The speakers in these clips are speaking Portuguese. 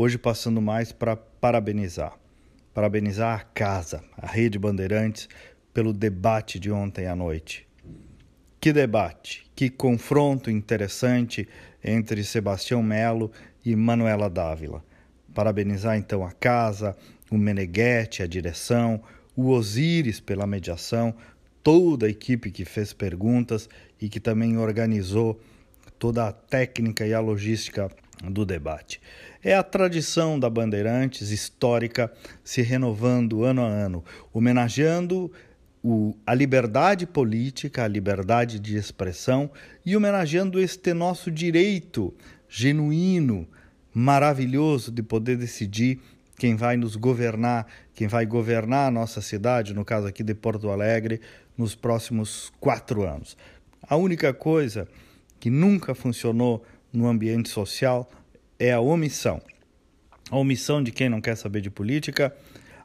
hoje passando mais para parabenizar. Parabenizar a casa, a Rede Bandeirantes, pelo debate de ontem à noite. Que debate, que confronto interessante entre Sebastião Melo e Manuela Dávila. Parabenizar então a casa, o Meneghetti, a direção, o Osíris pela mediação, toda a equipe que fez perguntas e que também organizou toda a técnica e a logística do debate. É a tradição da Bandeirantes histórica se renovando ano a ano, homenageando o, a liberdade política, a liberdade de expressão e homenageando este nosso direito genuíno, maravilhoso de poder decidir quem vai nos governar, quem vai governar a nossa cidade, no caso aqui de Porto Alegre, nos próximos quatro anos. A única coisa que nunca funcionou no ambiente social é a omissão. A omissão de quem não quer saber de política,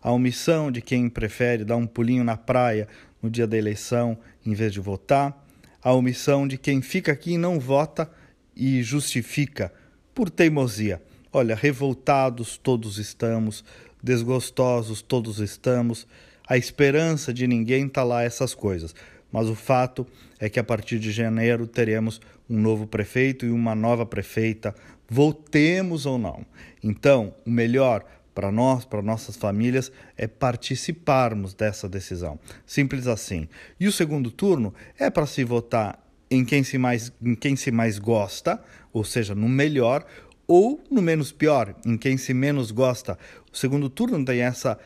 a omissão de quem prefere dar um pulinho na praia no dia da eleição em vez de votar, a omissão de quem fica aqui e não vota e justifica por teimosia. Olha, revoltados todos estamos, desgostosos todos estamos, a esperança de ninguém está lá essas coisas. Mas o fato é que a partir de janeiro teremos um novo prefeito e uma nova prefeita, voltemos ou não. Então, o melhor para nós, para nossas famílias, é participarmos dessa decisão. Simples assim. E o segundo turno é para se votar em quem se mais, em quem se mais gosta, ou seja, no melhor, ou no menos pior, em quem se menos gosta. O segundo turno tem essa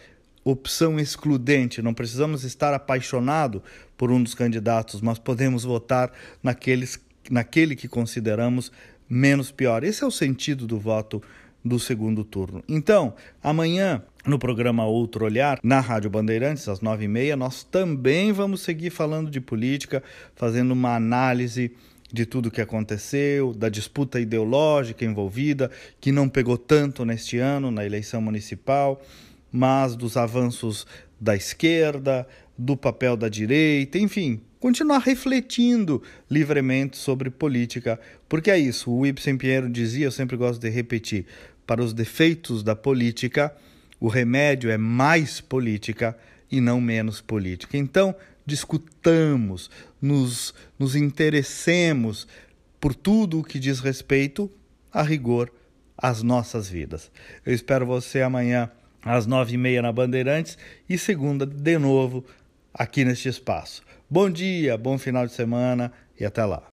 opção excludente, não precisamos estar apaixonado por um dos candidatos, mas podemos votar naqueles, naquele que consideramos menos pior. Esse é o sentido do voto do segundo turno. Então, amanhã, no programa Outro Olhar, na Rádio Bandeirantes, às nove e meia, nós também vamos seguir falando de política, fazendo uma análise de tudo o que aconteceu, da disputa ideológica envolvida, que não pegou tanto neste ano na eleição municipal, mas dos avanços da esquerda, do papel da direita, enfim, continuar refletindo livremente sobre política, porque é isso, o Ibsen Pinheiro dizia, eu sempre gosto de repetir, para os defeitos da política, o remédio é mais política e não menos política. Então, discutamos, nos, nos interessemos por tudo o que diz respeito, a rigor, às nossas vidas. Eu espero você amanhã às nove e meia na Bandeirantes e segunda de novo aqui neste espaço. Bom dia, bom final de semana e até lá.